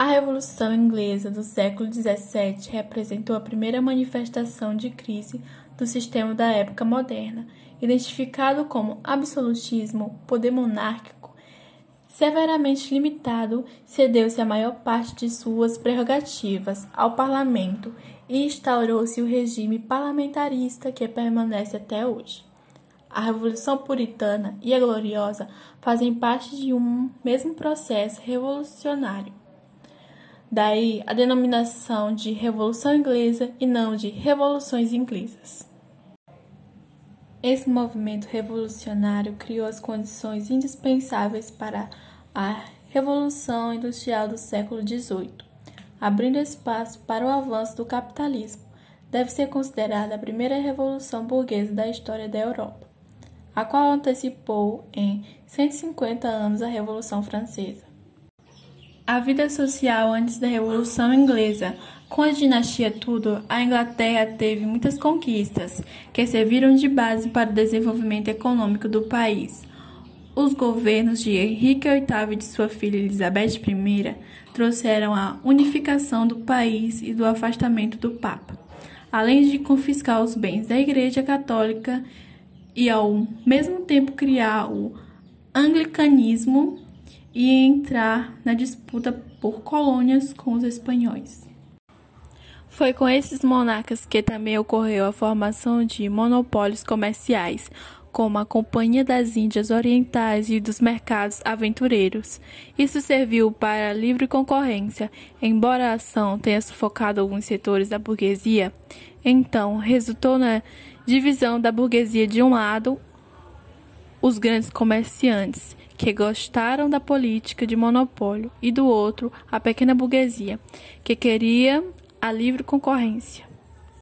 A Revolução Inglesa do século XVII representou a primeira manifestação de crise do sistema da época moderna, identificado como absolutismo, poder monárquico severamente limitado, cedeu-se a maior parte de suas prerrogativas ao parlamento e instaurou-se o regime parlamentarista que permanece até hoje. A Revolução Puritana e a Gloriosa fazem parte de um mesmo processo revolucionário. Daí a denominação de Revolução Inglesa e não de Revoluções Inglesas. Esse movimento revolucionário criou as condições indispensáveis para a Revolução Industrial do século XVIII, abrindo espaço para o avanço do capitalismo. Deve ser considerada a primeira revolução burguesa da história da Europa, a qual antecipou em 150 anos a Revolução Francesa. A vida social antes da Revolução Inglesa. Com a dinastia Tudor, a Inglaterra teve muitas conquistas que serviram de base para o desenvolvimento econômico do país. Os governos de Henrique VIII e de sua filha Elizabeth I trouxeram a unificação do país e do afastamento do Papa, além de confiscar os bens da Igreja Católica e, ao mesmo tempo, criar o anglicanismo e entrar na disputa por colônias com os espanhóis. Foi com esses monarcas que também ocorreu a formação de monopólios comerciais, como a Companhia das Índias Orientais e dos Mercados Aventureiros. Isso serviu para a livre concorrência, embora a ação tenha sufocado alguns setores da burguesia. Então, resultou na divisão da burguesia de um lado, os grandes comerciantes, que gostaram da política de monopólio, e do outro, a pequena burguesia, que queria a livre concorrência.